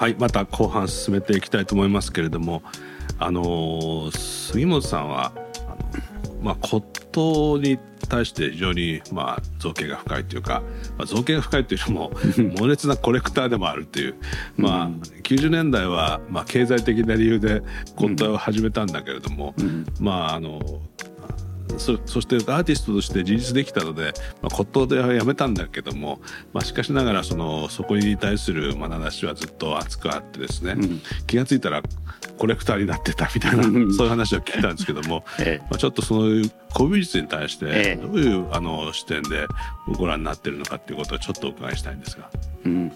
はいまた後半進めていきたいと思いますけれどもあの杉本さんはあの、まあ、骨董に対して非常に、まあ、造形が深いというか、まあ、造形が深いというよりも 猛烈なコレクターでもあるっていう、まあ、90年代は、まあ、経済的な理由で骨董を始めたんだけれども、まああのそそしてアーティストとして自立できたので、まあ、骨董ではやめたんだけども、まあ、しかしながらそのそこに対する眼差しはずっと熱くあってですね、うん、気が付いたらコレクターになってたみたいな、そういう話を聞いたんですけども、ええ、まあ、ちょっとそういう古美術に対してどういう、あの視点でご覧になってるのかっていうことをちょっとお伺いしたいんですが。うん。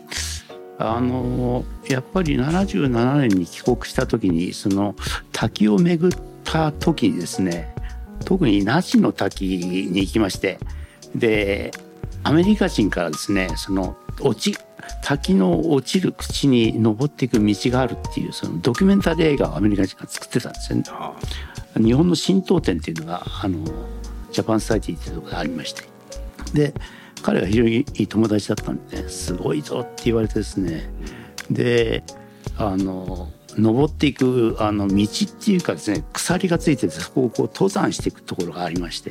あのやっぱり77年に帰国した時にその滝を巡った時にですね特に那智の滝に行きましてでアメリカ人からですねその落ち滝の落ちる口に登っていく道があるっていうそのドキュメンタリー映画をアメリカ人が作ってたんですよね。日本の神道展っていうのがあのジャパンスタイティっていうところがありまして。で彼は非常にいい友達だったんで、ね、すごいぞって言われてですね。であの登っていくあの道っていうかですね鎖がついててそこをこう登山していくところがありまして。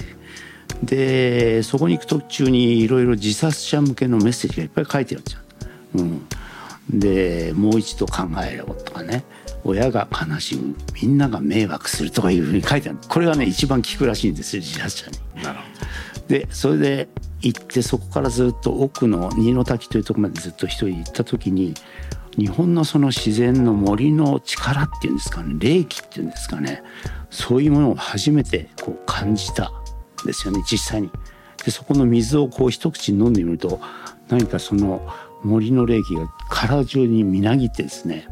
でそこに行く途中にいろいろ自殺者向けのメッセージがいっぱい書いてるんですよ。うん、でもう一度考えろとかね。親が悲しむ。みんなが迷惑するとかいうふうに書いてある。これがね一番効くらしいんですよ自殺者に。なるほど。でそれで行ってそこからずっと奥の新の滝というところまでずっと一人行った時に日本のその自然の森の力っていうんですかね霊気っていうんですかねそういうものを初めてこう感じたんですよね実際に。でそこの水をこう一口飲んでみると何かその森の霊気が体中にみなぎってですね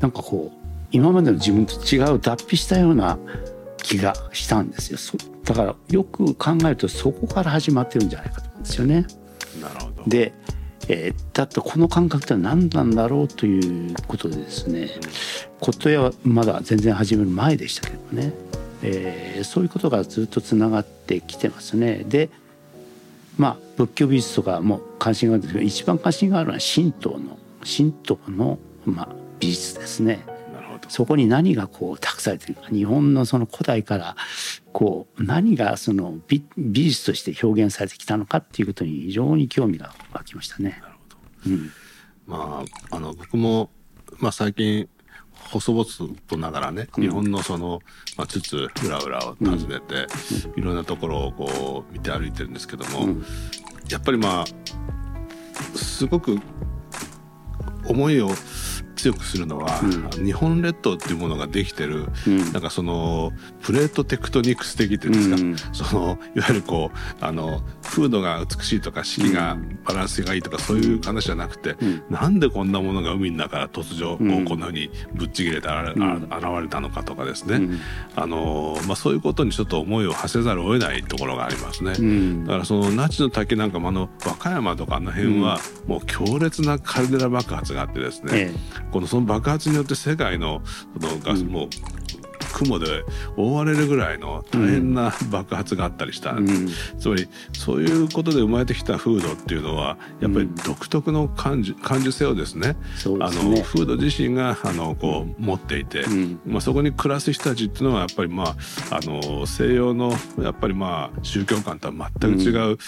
なんかこう今までの自分と違う脱皮したような気がしたんですよだからよく考えるとそこから始まってるんじゃないかと思うんですよね。なるほどでえー、だってこの感覚って何なんだろうということでですね琴屋はまだ全然始める前でしたけどね、えー、そういうことがずっとつながってきてますね。でまあ仏教美術とかも関心があるんですけど一番関心があるのは神道の神道の、まあ、美術ですね。そこに何がこう託されてるか日本のその古代からこう何がその美美術として表現されてきたのかっていうことに非常に興味が湧きましたね。なるほど、うん、まああの僕も、まあ、最近細々とながらね、日本のその、まあ、つつ裏裏を訪ねて、いろんなところをこう見て歩いてるんですけども、やっぱりまあすごく思いを強くするのは、うん、日本列島っていうものができてる、うん、なんかそのプレートテクトニクス的っていうんですか、うん、そのいわゆるこうあの風土が美しいとか四季がバランスがいいとかそういう話じゃなくて、うん、なんでこんなものが海の中から突如こうこんなふうにぶっちぎれて現れたのかとかですね、あのまあ、そういうことにちょっと思いを馳せざるを得ないところがありますね。だからその那智の滝なんかもあの和歌山とかあの辺はもう強烈なカルデラ爆発があってですね、このその爆発によって世界のそのガスも雲で覆われるぐらいの大変な爆発があったりした、うん、つまりそういうことで生まれてきた風土っていうのはやっぱり独特の感受感受性をですね、ね、あの風土自身があのこう持っていて、うん、まあ、そこに暮らす人たちっていうのはやっぱりまああの西洋のやっぱりまあ宗教観とは全く違う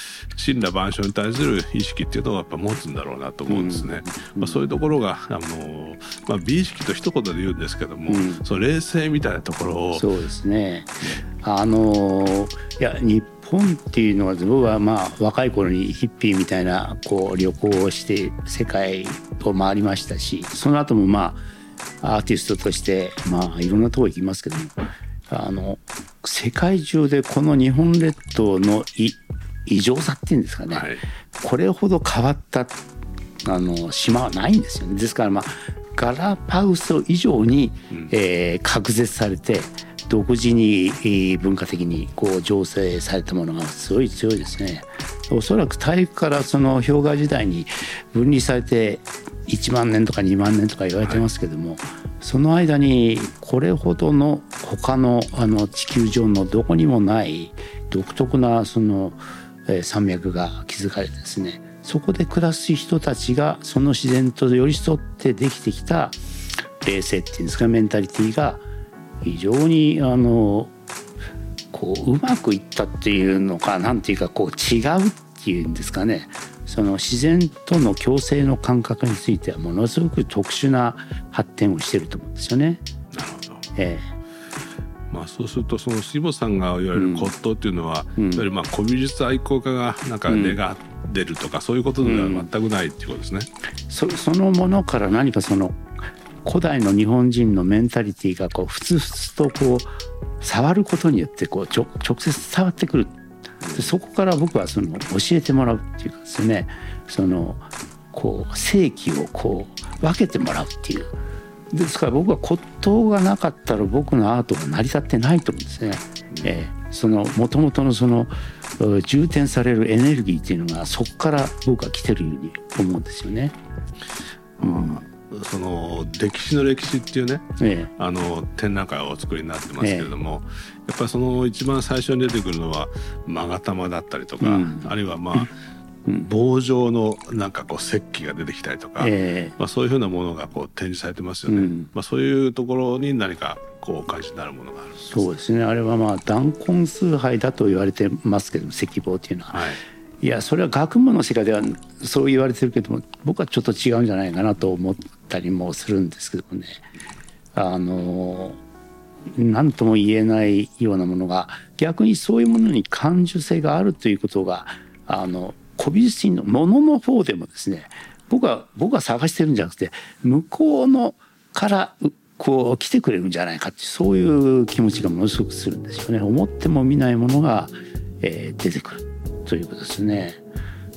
神羅万象に対する意識っていうのをやっぱ持つんだろうなと思うんですね。まあ、そういうところがあの、まあ、美意識と一言で言うんですけども、その冷静みたいなとところを。そうですね。あのいや日本っていうのは僕はまあ若い頃にヒッピーみたいなこう旅行をして世界を回りましたしその後もまあアーティストとしてまあいろんなとこ行きますけどもあの世界中でこの日本列島の異常さっていうんですかね、はい、これほど変わったあの島はないんですよね。ですからまあガラパウソ以上に、えー、隔絶されて独自に、えー、文化的にこう醸成されたものがすごい強いですね。おそらく大陸からその氷河時代に分離されて1万年とか2万年とか言われてますけども、はい、その間にこれほどの他のあの地球上のどこにもない独特なその、えー、山脈が築かれてですねそこで暮らす人たちがその自然と寄り添ってできてきた冷静っていうんですかメンタリティーが非常にあのこううまくいったっていうのかなんていうかこう違うっていうんですかねその自然との共生の感覚についてはものすごく特殊な発展をしてると思うんですよね。なるほど。えまあ、そうするとその杉本さんがいわゆる骨董っていうのは、うん。いわゆるまあ古美術愛好家がなんか根が出るとか、そういうことでは全くないっていうことですね。えそそのものから何かその古代の日本人のメンタリティーがこうふつふつとこう触ることによってこうちょ直接伝わってくる。でそこから僕はその教えてもらうっていうかですねそのこう正規をこう分けてもらうっていうですから僕は骨董がなかったら僕のアートが成り立ってないと思うんですね。ええ。その元々のそのう充填されるエネルギーっていうのがそこから僕は来てるように思うんですよね。その歴史の歴史っていうねえあの展覧会をお作りになってますけれども、やっぱりその一番最初に出てくるのは勾玉だったりとか、うん。あるいはまあ、棒状のなんかこう石器が出てきたりとか、ええ。まあ、そういうふうなものがこう展示されてますよね、うん。まあ、そういうところに何かこうお感じになるものがあるそうですね。あれはまあ弾痕崇拝だと言われてますけども石棒っていうのは、はい。いやそれは学問の世界ではそう言われてるけども僕はちょっと違うんじゃないかなと思ったりもするんですけどもね。あの何とも言えないようなものが逆にそういうものに感受性があるということがあの古美術品のものの方でもですね僕は僕は探してるんじゃなくて向こうのからうこう来てくれるんじゃないかってそういう気持ちがものすごくするんですよね。思っても見ないものが、えー出てくるということですね。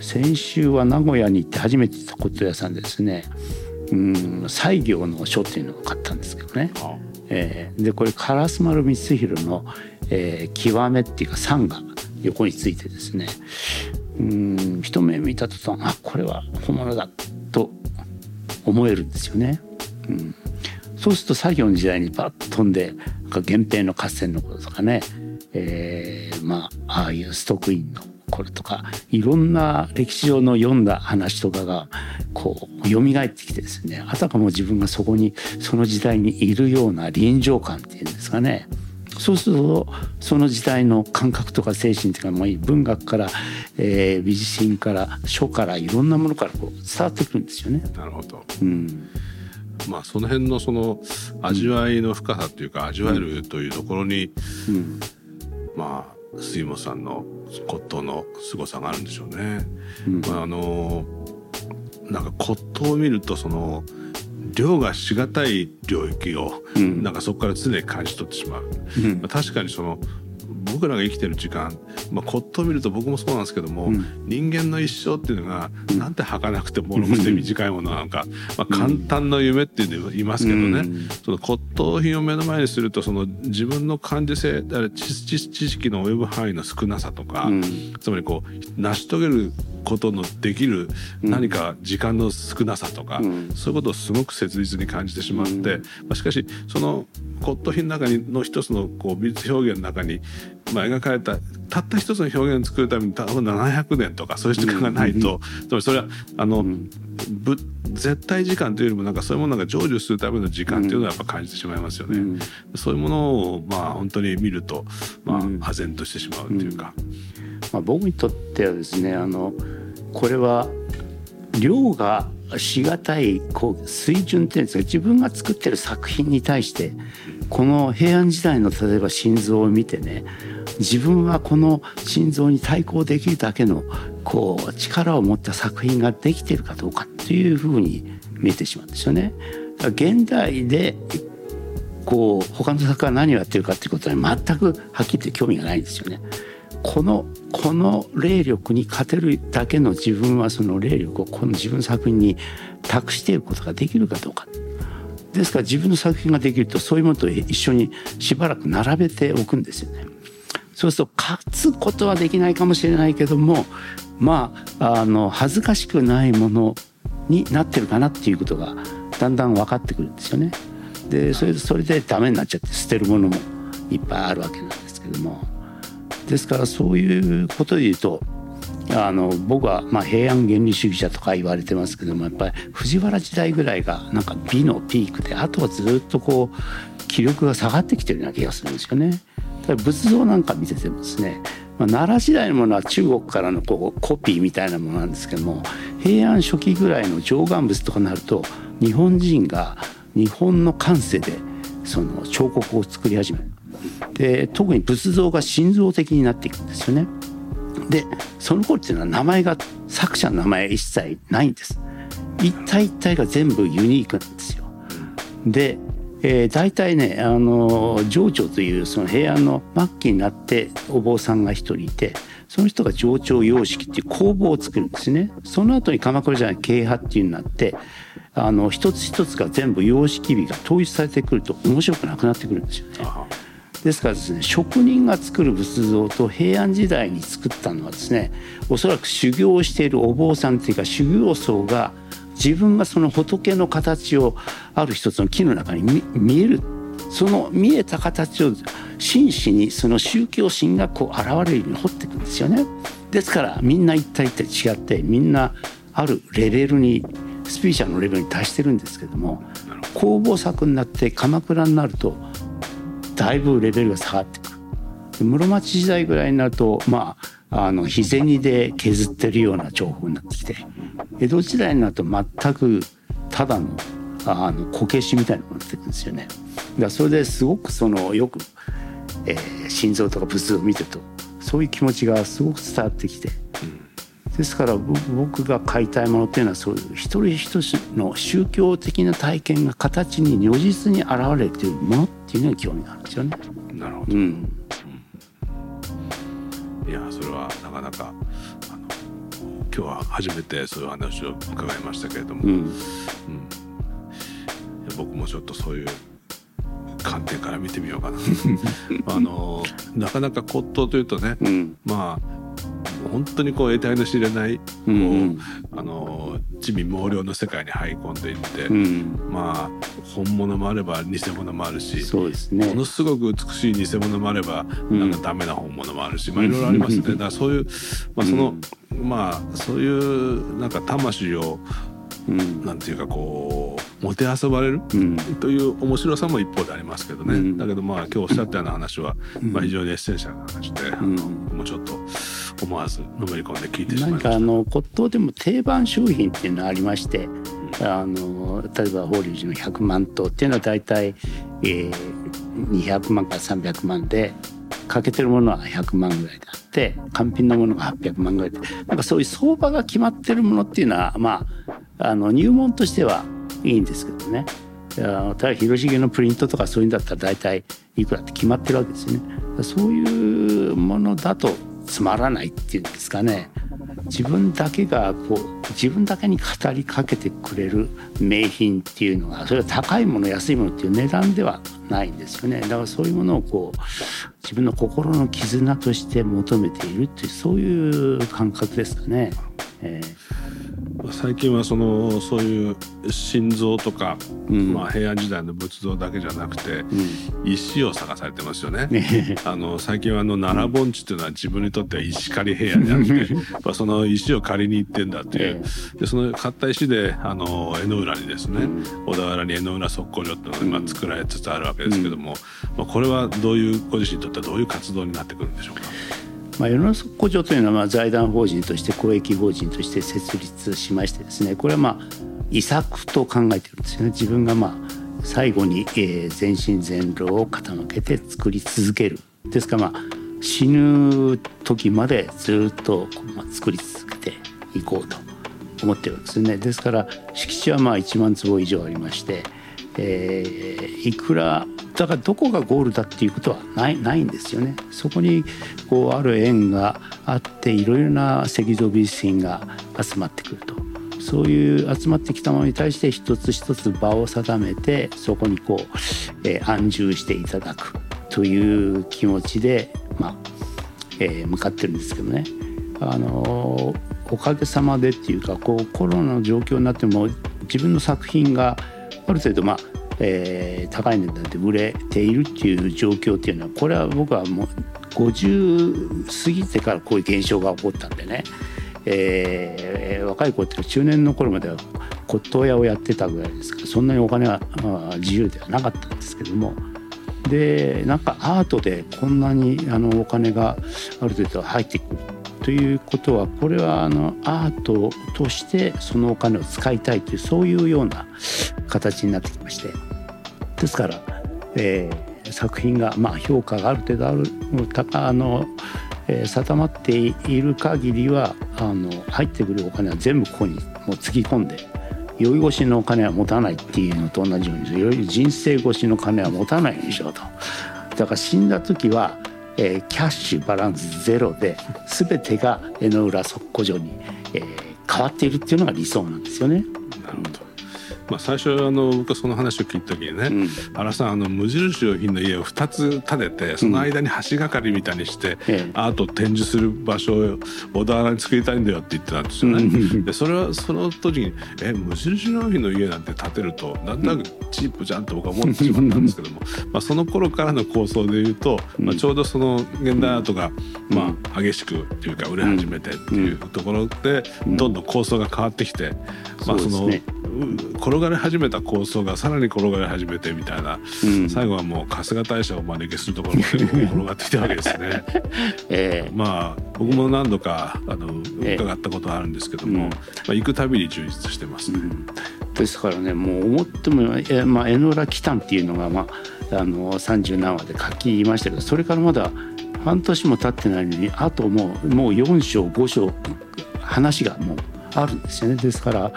先週は名古屋に行って初めて行った骨董屋さんでですねうん西行の書っていうのを買ったんですけどね。あえーでこれ烏丸光弘の、えー極めっていうか山が横についてですねうん一目見た途端あこれは本物だと思えるんですよね。うん、そうすると作業の時代にバッと飛んでなんか源平の合戦のこととかね、えーまあああいうストックインのこれとかいろんな歴史上の読んだ話とかがこう蘇ってきてですね。あたかも自分がそこにその時代にいるような臨場感っていうんですかね。そうするとその時代の感覚とか精神というかもう文学から、えー美術品から書からいろんなものからこう伝わってくるんですよね。なるほどうんまあその辺のその味わいの深さというか味わえるというところに、うんまあ杉本さんの骨董の凄さがあるんでしょうね。うんまあ、あのなんか骨董を見るとその量がしがたい領域を、うんなんかそこから常に感じ取ってしまう。うんまあ、確かにその僕らが生きてる時間、まあ、骨董を見ると僕もそうなんですけども、うん。人間の一生っていうのが、なんて儚くて脆くて短いものなのか、まあ、簡単な夢っていうの言いますけどね、うん。その骨董品を目の前にするとその自分の感受性だから知識の及ぶ範囲の少なさとか、うん。つまりこう成し遂げることのできる何か時間の少なさとか、うん。そういうことをすごく切実に感じてしまって、うん。まあ、しかしその骨董品の中にの一つのこう美術表現の中に、まあ、描かれたたった一つの表現を作るために多分700年とかそういう時間がないと、つまりそれはあの、ん。ぶ絶対時間というよりもなんかそういうものが成就するための時間というのはやっぱ感じてしまいますよね。うん。そういうものをまあ本当に見るとまあうん。唖然としてしまうというか。まあ、僕にとってはですねあのこれは量がしがたいこう水準っていうんですか自分が作ってる作品に対してこの平安時代の例えば心臓を見てね自分はこの心臓に対抗できるだけのこう力を持った作品ができてるかどうかっていうふうに見えてしまうんですよね。現代でこう他の作家が何をやってるかっていうことに全くはっきり言って興味がないんですよね。このこの霊力に勝てるだけの自分はその霊力をこの自分の作品に託していくことができるかどうか。ですから自分の作品ができるとそういうものと一緒にしばらく並べておくんですよね。そうすると勝つことはできないかもしれないけどもまああの恥ずかしくないものになってるかなっていうことがだんだん分かってくるんですよね。でそれそれでダメになっちゃって捨てるものもいっぱいあるわけなんですけどもですからそういうことで言うとあの僕はまあ平安原理主義者とか言われてますけどもやっぱり藤原時代ぐらいがなんか美のピークであとはずっとこう気力が下がってきてるような気がするんですよね。だ仏像なんか見ててもですね、まあ、奈良時代のものは中国からのこうコピーみたいなものなんですけども平安初期ぐらいの上願仏とかになると日本人が日本の感性でその彫刻を作り始める。で特に仏像が心臓的になっていくんですよね。でその頃っていうのは名前が作者の名前一切ないんです。一体一体が全部ユニークなんですよ。で、えー、大体ねあの上長というその平安の末期になってお坊さんが一人いてその人が上長様式っていう工房を作るんですね。その後に鎌倉時代の慶派っていうになってあの一つ一つが全部様式美が統一されてくると面白くなくなってくるんですよね。ですからですね職人が作る仏像と平安時代に作ったのはですねおそらく修行をしているお坊さんというか修行僧が自分がその仏の形をある一つの木の中に見えるその見えた形を真摯にその宗教心がこう現れるように掘っていくんですよね。ですからみんな一体一体違ってみんなあるレベルにスピーチャーのレベルに達してるんですけども工房作になって鎌倉になるとだいぶレベルが下がってくる室町時代ぐらいになるとまああの日銭で削ってるような情報になってきて江戸時代になると全くただのあのこけしみたいなものになってくるんですよね。だからそれですごくそのよく、えー、心臓とか仏像を見てるとそういう気持ちがすごく伝わってきて、ですから僕が買いたいものっていうのはそういう一人一人の宗教的な体験が形に如実に現れているものっていうのに興味があるんですよね。なるほど、うん、いやそれはなかなかあの今日は初めてそういう話を伺いましたけれども、うん、うん、僕もちょっとそういう観点から見てみようかな。あのなかなか骨董というとね、うん、まあ本当にこう得体の知れない、うん、あの地味猛量の世界に入り込んでいって、うん、まあ本物もあれば偽物もあるしそうです、ね、ものすごく美しい偽物もあれば、なんかダメな本物もあるし、まあいろいろありますね。だからそういう、まあ、その、まあそういうなんか魂をうん、なんていうかこうもてあそばれる、うん、という面白さも一方でありますけどね、うん、だけどまあ今日おっしゃったような話は、まあ、非常にエッセンシャルな話で、もうちょっと思わずのめり込んで聞いてしまいました。なんかあの骨董でも定番商品っていうのがありまして、あの例えば法隆寺の100万頭っていうのは大体、えー、200万から300万で欠けてるものは100万ぐらいであって完品のものが800万ぐらいでなんかそういう相場が決まってるものっていうのはまああの入門としてはいいんですけどねただ広重のプリントとかそういうんだったら大体いくらって決まってるわけですよね。そういうものだとつまらないっていうんですかね自分だけがこう自分だけに語りかけてくれる名品っていうのがそれは高いもの安いものっていう値段ではないんですよねだからそういうものをこう自分の心の絆として求めているっていうそういう感覚ですかね。えー最近はそのそういう心臓とか、うん、まあ、平安時代の仏像だけじゃなくて、うん、石を探されてますよね。あの最近はあの奈良盆地っていうのは自分にとっては石狩り平安であってまあその石を借りに行ってんだっていう、でその買った石であの江ノ浦にですね、うん、小田原に江ノ浦測候所っていうのが今作られつつあるわけですけども、まあ、これはどういうご自身にとってはどういう活動になってくるんでしょうか？まあ、世の中古城というのはまあ財団法人として公益法人として設立しましてですねこれはまあ遺作と考えてるんですよね。自分がまあ最後に、えー、全身全霊を傾けて作り続ける。ですからまあ死ぬ時までずっと、作り続けていこうと思ってるんですね。ですから敷地はまあ1万坪以上ありまして、えー、いくらだからどこがゴールだっていうことはないないんですよね。そこにこうある縁があっていろいろな石造美術品が集まってくると。そういう集まってきたものに対して一つ一つ場を定めてそこにこう、えー、安住していただくという気持ちで、まあえー、向かってるんですけどね。あのおかげさまでっていうかこうコロナの状況になっても自分の作品がある程度まあえー、高い値段で売れているっていう状況っていうのはこれは僕はもう50過ぎてからこういう現象が起こったんでね、えー、若い子っていうか中年の頃までは骨董屋をやってたぐらいですか。らそんなにお金は、まあ、自由ではなかったんですけども。でなんかアートでこんなにあのお金がある程度入ってくるということはこれはあのアートとしてそのお金を使いたいというそういうような形になってきまして。ですから、えー、作品が、まあ、評価がある程度ある高あの、えー、定まっている限りはあの入ってくるお金は全部ここにもうつぎ込んで酔い越しのお金は持たないっていうのと同じように人生越しの金は持たないようにしようと。だから死んだ時はえー、キャッシュバランスゼロで全てが江ノ浦測古所に、えー、変わっているっていうのが理想なんですよね。なるほどまあ、最初あの僕はその話を聞いた時にね、うん、原さんあの無印良品の家を2つ建ててその間に橋がかりみたいにして、うん、アートを展示する場所を小田原に作りたいんだよって言ってたんですよね。うん、でそれはその時にえ無印良品の家なんて建てるとなんとなくチープじゃんと僕は思ってしまったんですけども、まあ、その頃からの構想でいうと、まあ、ちょうどその現代アートが、まあ、激しくっていうか売れ始めてっていうところでどんどん構想が変わってきて、まあその転がり始めた構想がさらに転がり始めてみたいな、うん、最後はもう春日大社を招きするところまで転がってきたわけですね。えー、まあ僕も何度かあの伺ったことあるんですけども、えー、まあ、行くたびに充実してますね。うん、ですからねもう思っても、えまあ、江ノ浦来たんっていうのが、まあ、あの30何話で書きましたけどそれからまだ半年も経ってないのにあともうもう4章5章話がもうあるんですよね。ですから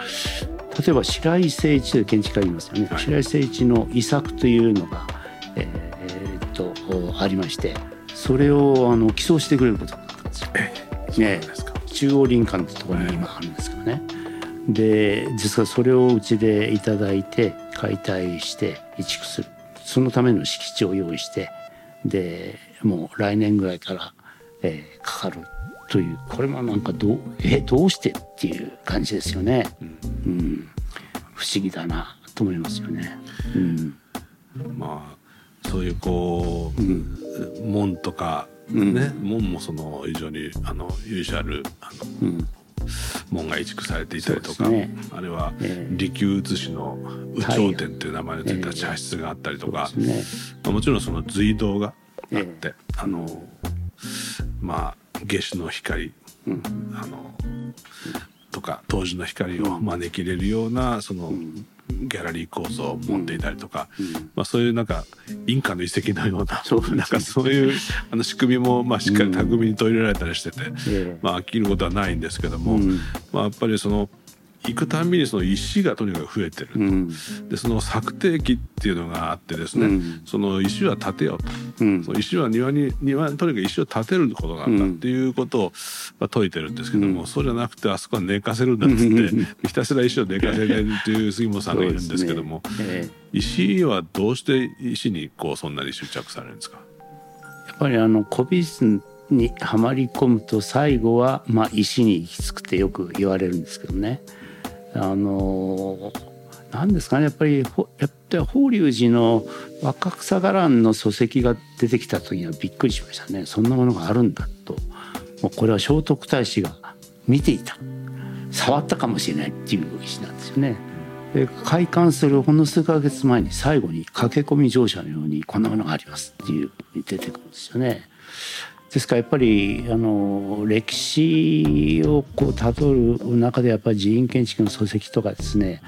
例えば白井誠一という建築家いますよね、はい、白井誠一の遺作というのが、えー、っとありましてそれをあの寄贈してくれることになったんですよ。ね、中央林間ってところに今あるんですけどね。で実はそれをうちでいただいて解体して移築する。そのための敷地を用意してでもう来年ぐらいから、えー、かかるというこれもなんかどうえどうしてっていう感じですよね、うん、うん、不思議だなと思いますよね。うん、まあそういうこう、うん、門とかね、門もその非常にあの由緒あるあの、門が移築されていたりとか、ね、あれは利休写しの有頂天という名前のついた茶室があったりとか、えーね、まあ、もちろんその隋道があって、えー、あのまあ夏至の光、うん、あのとか当時の光を招き入れるようなそのギャラリー構造を持っていたりとか、まあ、そういうなんかインカの遺跡のようなうなんかそういうあの仕組みもまあしっかり巧みに取り入れられたりしてて、まあ飽きることはないんですけども、まあ、やっぱりその行くたんびにその石がとにかく増えてると、うん、でその策定期っていうのがあってですね、うん、その石は建てようと、うん、その石は庭に庭にとにかく石を建てることなんだっていうことを、まあ、説いてるんですけども、そうじゃなくてあそこは寝かせるんだっつって ひたすら石を寝かせるっていう杉本さんがいるんですけども、ねえー、石はどうして石にこうそんなに執着されるんですか？やっぱりあの古美術にはまり込むと最後は、まあ、石に行き着くってよく言われるんですけどね。あの何ですかねやっぱりやっぱ法隆寺の若草伽藍の礎石が出てきた時にはびっくりしましたねそんなものがあるんだともうこれは聖徳太子が見ていた触ったかもしれないっていう石なんですよね。で開館するほんの数ヶ月前に最後に駆け込み乗車のようにこんなものがありますっていうに出てくるんですよね。ですからやっぱりあの歴史をこう辿る中でやっぱり寺院建築の礎石とかですね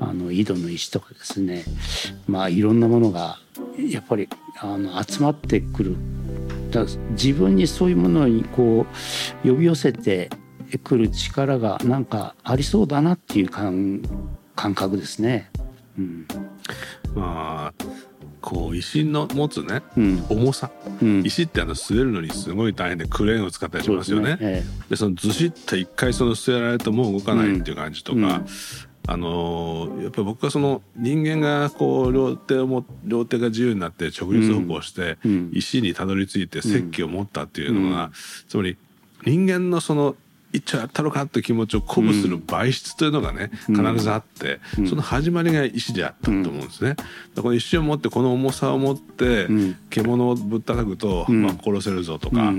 あの井戸の石とかですねまあいろんなものがやっぱりあの集まってくるだ自分にそういうものにこう呼び寄せてくる力がなんかありそうだなっていう感感覚ですね。うん、まあこう石の持つね、うん、重さ、うん、石ってあの据えるのにすごい大変でクレーンを使ったりしますよね。で、ねえそのずしっと一回その据えられるともう動かないっていう感じとか、うん、あのやっぱり僕はその人間がこう両手をも両手が自由になって直立歩行して、石にたどり着いて石器を持ったっていうのが、つまり人間のその一応やったのかって気持ちを鼓舞する媒質というのがね、必ずあって、その始まりが石であったと思うんですね。この石を持ってこの重さを持って、獣をぶったたくと、まあ、殺せるぞとか、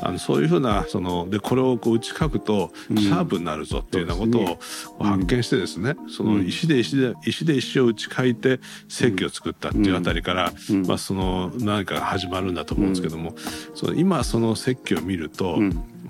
あのそういうふうなそのでこれをこう打ち書くとシャープになるぞっていうようなことを発見してですね、その石で石で石で石を打ち書いて石器を作ったっていうあたりから、まあ、その何かが始まるんだと思うんですけども、その今その石器を見ると、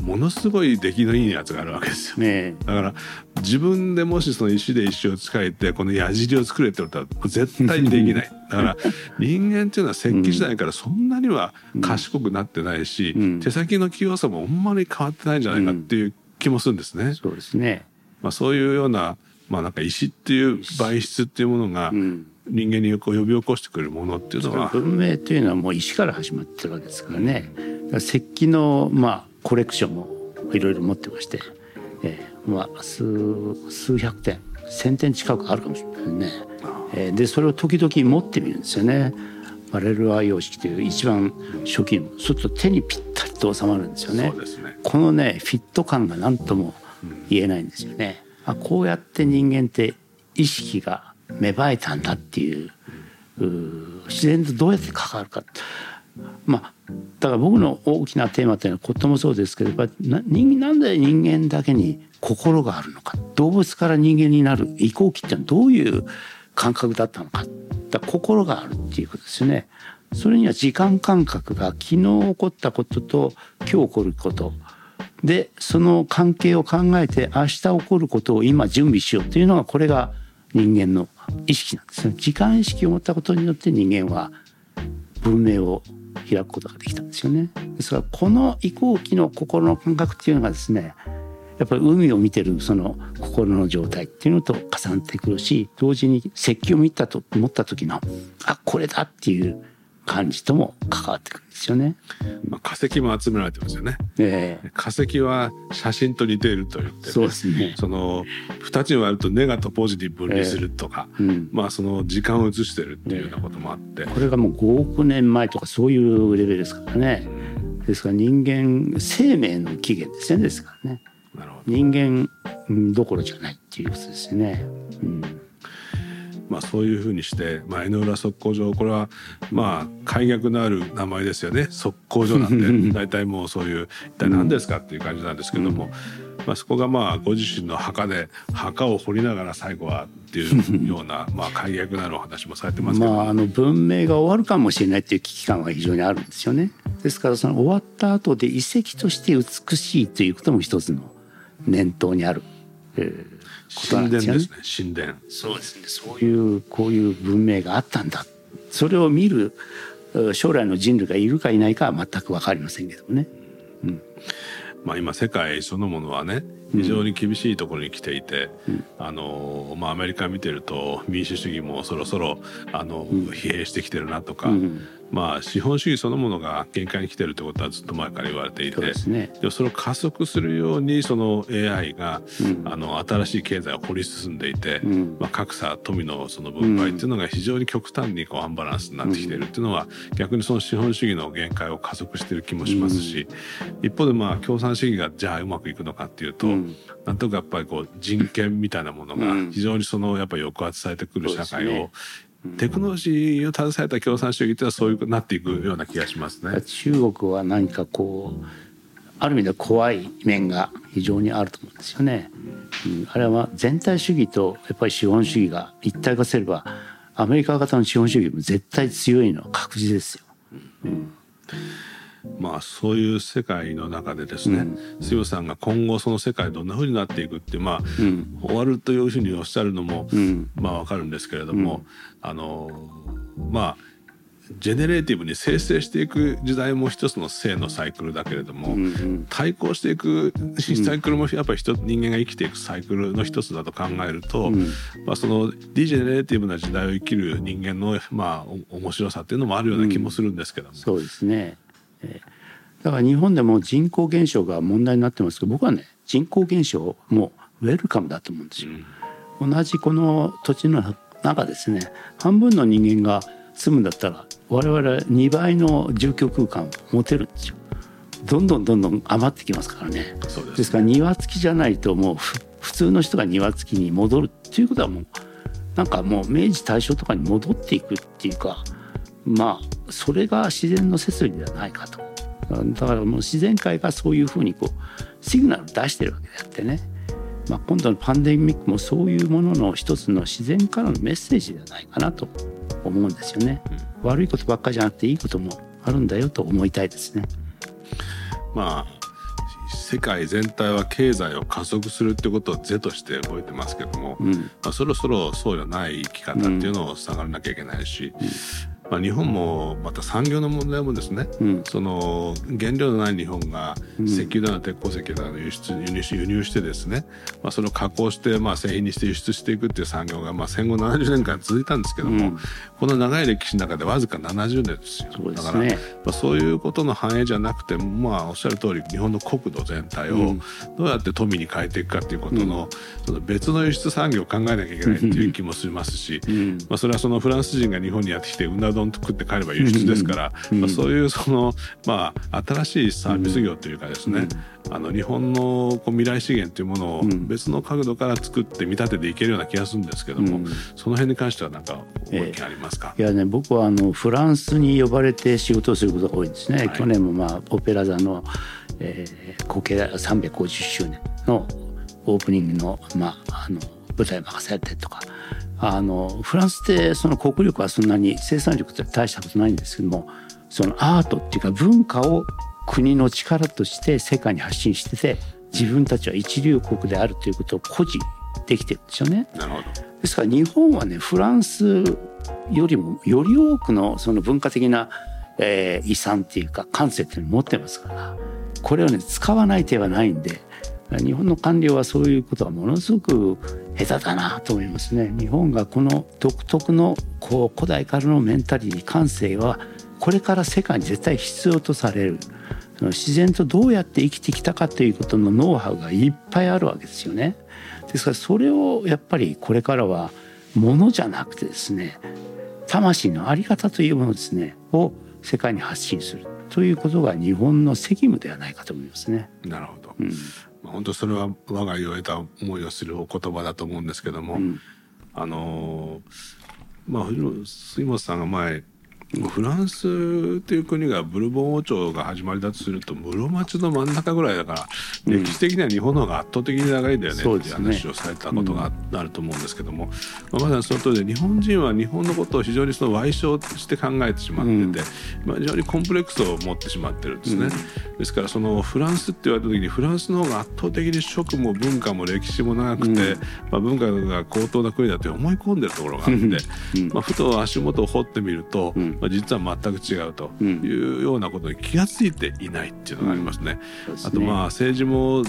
ものすごい出来のいいやつがあるわけですよ。ねだから自分でもしその石で石を使えてこの矢尻を作れって言ったら絶対にできない。だから人間っていうのは石器時代からそんなには賢くなってないし、手先の器用さもあんまり変わってないんじゃないかっていう気もするんですね。そうですね。まあ、そういうような,、まあ、なんか石っていう媒質っていうものがん人間にこう呼び起こしてくれるものっていうのは、文明というのはもう石から始まってるわけですからね。石器のまあコレクションもいろいろ持ってまして、えーまあ数数百点、千点近くあるかもしれないね。えーでそれを時々持ってみるんですよね。バレルア様式という一番初期のそうすると手にぴったりと収まるんですよね。ねこのねフィット感が何とも言えないんですよね。あこうやって人間って意識が芽生えたんだっていう自然とどうやって関わるか。まあだから僕の大きなテーマというのはこともそうですけどやっぱななんで人間だけに心があるのか動物から人間になる移行期ってのはどういう感覚だったのかだか心があるっていうことですよね。それには時間感覚が昨日起こったことと今日起こることでその関係を考えて明日起こることを今準備しようというのがこれが人間の意識なんですね。時間意識を持ったことによって人間は文明を開くことができたんですよね。ですからこの移行期の心の感覚っていうのがですねやっぱり海を見てるその心の状態っていうのと重なってくるし同時に石器を見たと思った時のあこれだっていう感じとも関わってくるんですよね。まあ、化石も集められてますよね。ええ化石は写真と似ていると言って、ね、そうですね。その2つに割るとネガとポジティブ分離するとか、うんまあその時間を映してるっていうようなこともあって、これがもう5億年前とかそういうレベルですからね。ですから人間生命の起源ですよねですからね。なるほど人間うんどころじゃないっていうことですよね。うん、まあそういうふうにして、まあ、江ノ浦測候所これはまあ開逆のある名前ですよね。測候所なんで大体もうそういう一体何ですかっていう感じなんですけども、まあ、そこがまあご自身の墓で墓を掘りながら最後はっていうようなまあ開逆なるお話もされてますけど、まああの文明が終わるかもしれないっていう危機感は非常にあるんですよね。ですからその終わった後で遺跡として美しいということも一つの念頭にある、えーことな神殿んですよね。ですね。神殿そうですね。そういう。こういう文明があったんだ。それを見るえ将来の人類がいるかいないかは全く分かりませんけどもね。まあ、今世界そのものはね非常に厳しいところに来ていて、あのまあ、アメリカ見てると民主主義もそろそろあの、疲弊してきてるなとか、んまあ、資本主義そのものが限界に来てるってことはずっと前から言われていてそうですね。それを加速するようにその AI が、うん。あの新しい経済を掘り進んでいて、うん。まあ、格差富のその分配っていうのが非常に極端にこうアンバランスになってきているっていうのは、逆にその資本主義の限界を加速している気もしますし、一方でまあ共産主義がじゃあうまくいくのかっていうと、うん。なんとかやっぱりこう人権みたいなものがうん。非常にそのやっぱり抑圧されてくる社会を、ねテクノロジーを携えた共産主義っていうのはそういうなっていくような気がしますね。中国は何かこうある意味で怖い面が非常にあると思うんですよね。うん、あれは全体主義とやっぱり資本主義が一体化すればアメリカ型の資本主義も絶対強いのは確実ですよ。まあそういう世界の中でですね、杉本さんが今後その世界どんな風になっていくってまあ、うん終わるというふうにおっしゃるのも、うんまあわかるんですけれども、あのまあジェネレーティブに生成していく時代も一つの生のサイクルだけれども、うんうん対抗していくサイクルもやっぱり人人間が生きていくサイクルの一つだと考えると、うんまあ、その degenerative な時代を生きる人間の、まあ、お面白さっていうのもあるような気もするんですけども。そうですね。えーだから日本でも人口減少が問題になってますけど僕はね人口減少もウェルカムだと思うんですよ。同じこの土地の中ですね半分の人間が住むんだったら我々2倍の住居空間を持てるんですよ。どんどんどんどん余ってきますからね。ですですから庭付きじゃないともう普通の人が庭付きに戻るっていうことはもうなんかもう明治大正とかに戻っていくっていうかまあそれが自然の摂理ではないかと。だからもう自然界がそういうふうにこうシグナルを出してるわけであってね、まあ、今度のパンデミックもそういうものの一つの自然からのメッセージではないかなと。思うんですよね、うん、悪いことばっかりじゃなくていいこともあるんだよと思いたいですね。まあ世界全体は経済を加速するってことを是として動いてますけども、うん、まあ、そろそろそうじゃない生き方っていうのを下がらなきゃいけないし、うんまあ、日本もまた産業の問題もですね、うん、その原料のない日本が石油だの鉄鉱石だの輸出輸入し輸入してですね、まあ、それを加工してまあ製品にして輸出していくっていう産業がまあ戦後70年間続いたんですけども、うん、この長い歴史の中でわずか70年ですよ。すね、だから、まあ、そういうことの反映じゃなくてまあおっしゃる通り日本の国土全体をどうやって富に変えていくかっていうことの,、その別の輸出産業を考えなきゃいけないっていう気もしますし、まあ、それはそのフランス人が日本にやってきてうな丼食って帰れば輸出ですから、まあ、そういう その、まあ、新しいサービス業というかですね、あの日本のこう未来資源というものを別の角度から作って見立てていけるような気がするんですけども、その辺に関しては何かご意見ありますか、えー、いやね僕はあのフランスに呼ばれて仕事をすることが多いんですね、はい、去年もまあオペラ座の、えー、後継350周年のオープニングの,、まあ、あの舞台任されてとかあのフランスってその国力はそんなに生産力って大したことないんですけどもそのアートっていうか文化を国の力として世界に発信してて自分たちは一流国であるということを誇示できてるんですよね。なるほどですから日本はねフランスよりもより多くのその文化的な、えー、遺産っていうか感性っていうのを持ってますからこれをね使わない手はないんで日本の官僚はそういうことはものすごく下手だなと思いますね。日本がこの独特のこう古代からのメンタリティ感性はこれから世界に絶対必要とされる自然とどうやって生きてきたかということのノウハウがいっぱいあるわけですよね。ですからそれをやっぱりこれからはものじゃなくてですね魂の在り方というものですねを世界に発信するということが日本の責務ではないかと思いますね。なるほど、うんまあ、本当それは我が家を得た思いをするお言葉だと思うんですけども、うん、あのまあ杉本さんが前フランスっていう国がブルボン王朝が始まりだとすると室町の真ん中ぐらいだから、うん、歴史的には日本の方が圧倒的に長いんだよねっていう話をされたことがあると思うんですけども、まあ、まさにその通りで日本人は日本のことを非常にその歪償して考えてしまってて、うん、まあ、非常にコンプレックスを持ってしまってるんですね。うん、ですからそのフランスって言われた時にフランスの方が圧倒的に食も文化も歴史も長くて、まあ、文化が高等な国だと思い込んでるところがあって、まあ、ふと足元を掘ってみると、まあ、実は全く違うというようなことに気が付いていないっていうのがありますね。うん、すね。あとまあ政治も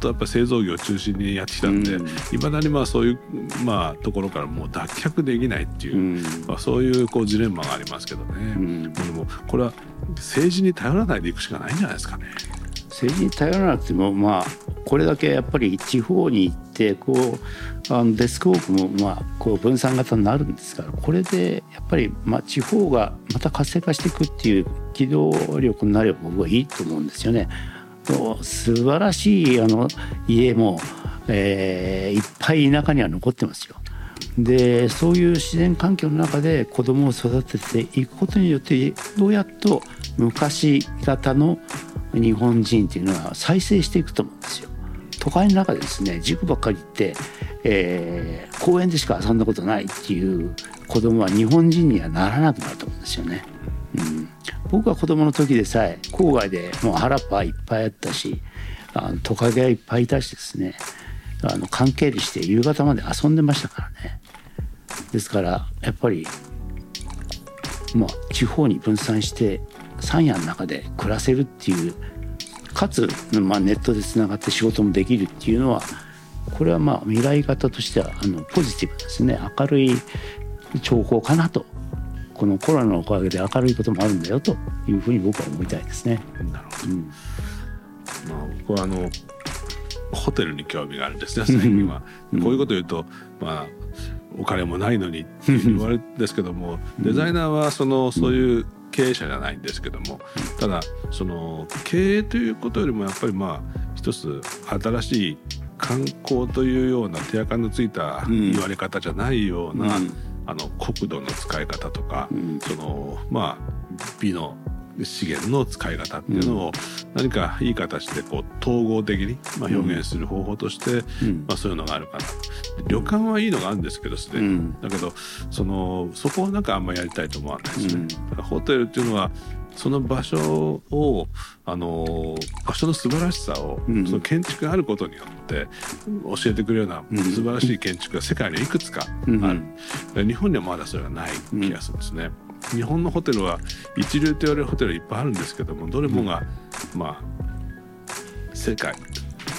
とやっぱ製造業を中心にやってきたんでいま、うん、だにまあそういう、まあ、ところからもう脱却できないっていう、うん、まあ、そういうこうジレンマがありますけどね、うん、でもこれは政治に頼らないでいくしかないんじゃないですかね。政治に頼らなくてもまあこれだけやっぱり地方に行ってこうあのデスクウォークもまあこう分散型になるんですからこれでやっぱりまあ地方がまた活性化していくっていう機動力になれば僕はいいと思うんですよね。素晴らしいあの家も、えー、いっぱい田舎には残ってますよ。でそういう自然環境の中で子供を育てていくことによってどうやっと昔型の日本人っていうのは再生していくと思うんですよ。都会の中でですね塾ばっかり行って、えー、公園でしか遊んだことないっていう子供は日本人にはならなくなると思うんですよね。うん、僕は子供の時でさえ郊外でもう原っぱいっぱいあったしあのトカゲがいっぱいいたしですねあの関係りして夕方まで遊んでましたからね。ですからやっぱりまあ地方に分散して山野の中で暮らせるっていうかつ、まあ、ネットでつながって仕事もできるっていうのはこれはまあ未来型としてはあのポジティブですね。明るい兆候かなと。このコロナのおかげで明るいこともあるんだよというふうに僕は思いたいですね。なるほど、うん、まあ、僕はあのホテルに興味があるんですね最近は。こういうこと言うと、まあお金もないのにって言われるんですけども、デザイナーはそのそういう経営者じゃないんですけどもただその経営ということよりもやっぱりまあ一つ新しい観光というような手垢のついた言われ方じゃないような、うん、あの国土の使い方とか、うん、そのまあ美の資源の使い方っていうのを何かいい形でこう統合的にまあ表現する方法として、まあ、そういうのがあるかな。と。旅館はいいのがあるんですけどすでに、だけどそのそこはなんかあんまりやりたいと思わないですね。だからホテルっていうのはその場所をあの場所の素晴らしさを、うん、その建築があることによって教えてくれるような素晴らしい建築が世界にいくつかある、うん、日本にはまだそれがない気がするんですね。日本のホテルは一流と言われるホテルいっぱいあるんですけどもどれもが、まあ世界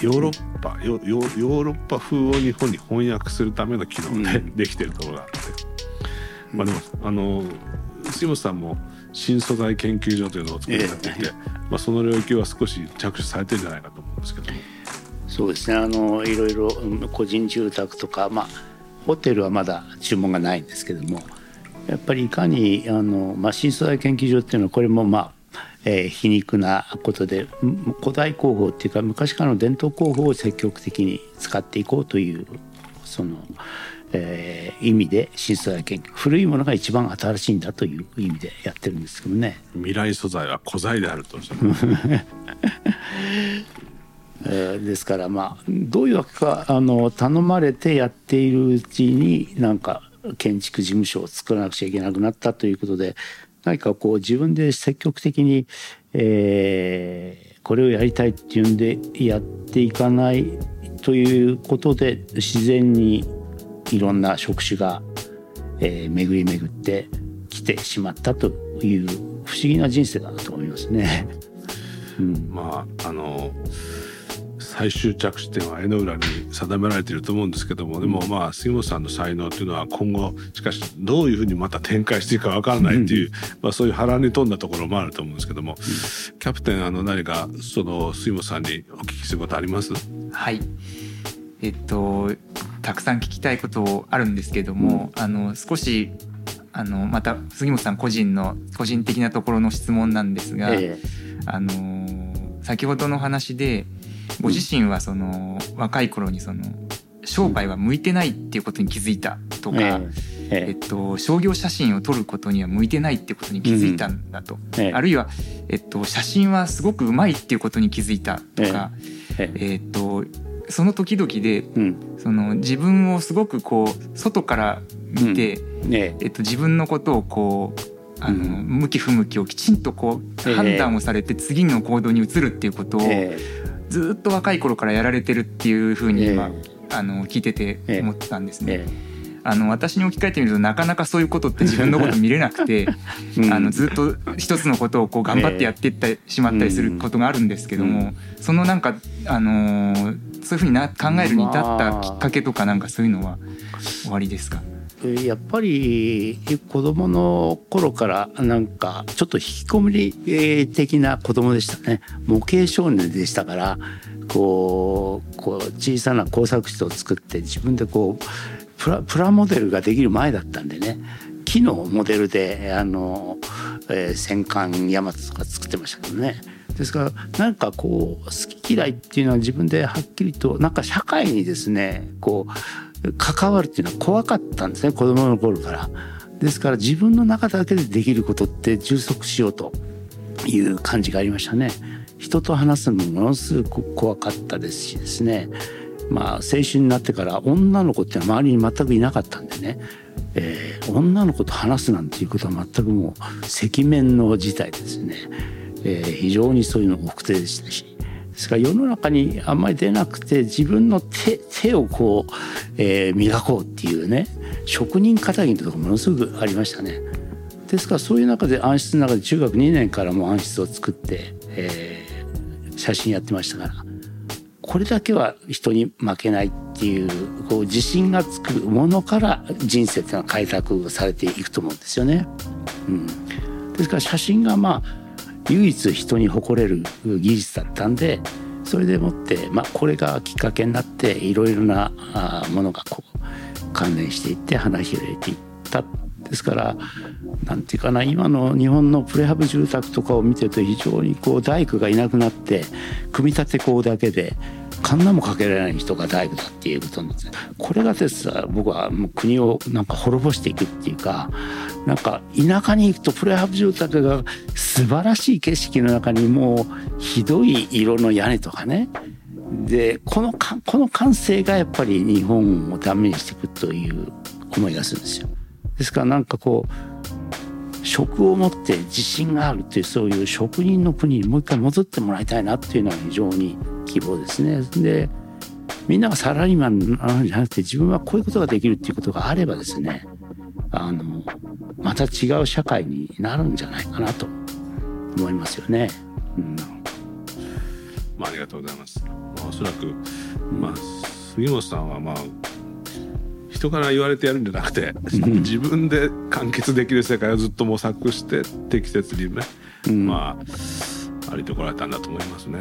ヨーロッパヨヨーロッパ風を日本に翻訳するための機能で、できてるところがあって、まあでもあの杉本さんも新素材研究所というのを作りになっていて、えー、まあ、その領域は少し着手されてるんじゃないかと思うんですけど。そうですね。あのいろいろ個人住宅とか、まあ、ホテルはまだ注文がないんですけどもやっぱりいかにあの、まあ、新素材研究所っていうのはこれもまあえー、皮肉なことで古代工法っていうか昔からの伝統工法を積極的に使っていこうというそのえー、意味で新素材研究古いものが一番新しいんだという意味でやってるんですけどね。未来素材は古材であると えー、ですからまあどういうわけかあの頼まれてやっているうちになんか建築事務所を作らなくちゃいけなくなったということで何かこう自分で積極的に、えー、これをやりたいっていうんでやっていかないということで自然にいろんな職種が、えー、巡り巡ってきてしまったという不思議な人生だなと思いますね。うん、まああの最終着地点は絵の裏に定められていると思うんですけどもでもまあ杉本さんの才能というのは今後しかしどういうふうにまた展開していくか分からないっていう、うん、まあ、そういう波乱に富んだところもあると思うんですけども、うん、キャプテンあの何かその杉本さんにお聞きすることあります？はい。えっとたくさん聞きたいことあるんですけども、うん、あの少しあのまた杉本さん個人の個人的なところの質問なんですが、え。あの先ほどの話でご自身はその、若い頃にその商売は向いてないっていうことに気づいたとか、ええ。っと、商業写真を撮ることには向いてないっていうことに気づいたんだと、うん、あるいは、えっと、写真はすごくうまいっていうことに気づいたとか、えっとその時々で、うん、その自分をすごくこう外から見て、えっと、自分のことをこうあの、向き不向きをきちんとこう判断をされて次の行動に移るっていうことをずっと若い頃からやられてるっていうふうに今、あの聞いてて思ったんですね。あの私に置き換えてみるとなかなかそういうことって自分のこと見れなくて、うん、あのずっと一つのことをこう頑張ってやっていってしまったりすることがあるんですけども、うん、そのなんか、あのー、そういうふうにな考えるに至ったきっかけとかなんかそういうのは終わりですか？やっぱり子供の頃からなんかちょっと引きこもり的な子供でしたね。模型少年でしたからこうこう小さな工作室を作って自分でこうプラプラモデルができる前だったんでね。木のモデルであの、えー、戦艦大和とか作ってましたけどね。ですからなんかこう好き嫌いっていうのは自分ではっきりとなんか社会にですねこう関わるっていうのは怖かったんですね子供の頃から。ですから自分の中だけでできることって充足しようという感じがありましたね。人と話すのもものすごく怖かったですしですね。まあ青春になってから女の子っては周りに全くいなかったんでね、えー、女の子と話すなんていうことは全くもう赤面の事態ですね。えー、非常にそういうの奥手でしたしですから世の中にあんまり出なくて自分の手手をこう、えー、磨こうっていうね職人気質のところものすごくありましたね。ですからそういう中で暗室の中で中学2年からも暗室を作って、えー、写真やってましたからこれだけは人に負けないっていうこう自信がつくものから人生っていうのは開拓されていくと思うんですよね。うん、ですから写真がまあ唯一人に誇れる技術だったんでそれでもって、まあ、これがきっかけになっていろいろなものがこう関連していって花開いていった。ですから何て言うかな今の日本のプレハブ住宅とかを見てると非常にこう大工がいなくなって組み立て工だけでカンナもかけられない人が大工だっていうことなんですねこれがですね僕はもう国をなんか滅ぼしていくっていうかなんか田舎に行くとプレハブ住宅が素晴らしい景色の中にもうひどい色の屋根とかねでこのかこの感性がやっぱり日本をダメにしていくという思いがするんですよ。ですからなんかこう職を持って自信があるっていうそういう職人の国にもう一回戻ってもらいたいなっていうのが非常に希望ですね。でみんながサラリーマンなんじゃなくて自分はこういうことができるっていうことがあればですねあのまた違う社会になるんじゃないかなと思いますよね。うん、まあ、ありがとうございます。まあ、おそらく、まあ、杉本さんはまあ人から言われてやるんじゃなくて、自分で完結できる世界をずっと模索して適切にね、うん、まあありてこられたんだと思いますね。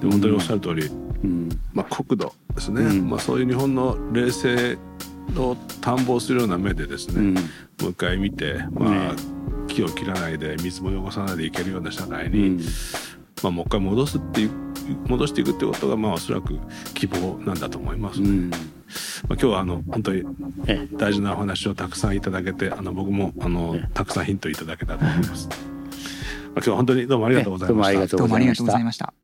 で本当におっしゃる通り、うん、まあ、国土ですね、うん、まあ、そういう日本の冷静を探訪するような目でですね、もう一回見て、まあ、木を切らないで水も汚さないでいけるような社会に、まあ、もう一回戻すっていう戻していくってことがまあおそらく希望なんだと思います。ね。うんまあ、今日はあの本当に大事なお話をたくさんいただけてあの僕もあのたくさんヒントいただけたと思います。まあ、今日は本当にどうもありがとうございました。どうもありがとうございました。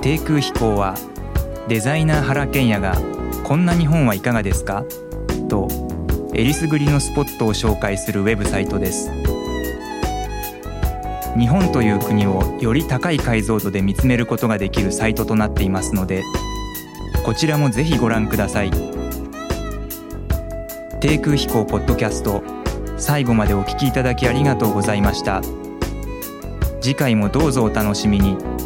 低空飛行はデザイナー原賢也が「こんな日本はいかがですか?」とえりすぐりのスポットを紹介するウェブサイトです。日本という国をより高い解像度で見つめることができるサイトとなっていますのでこちらもぜひご覧ください。低空飛行ポッドキャスト最後までお聞きいただきありがとうございました。次回もどうぞお楽しみに。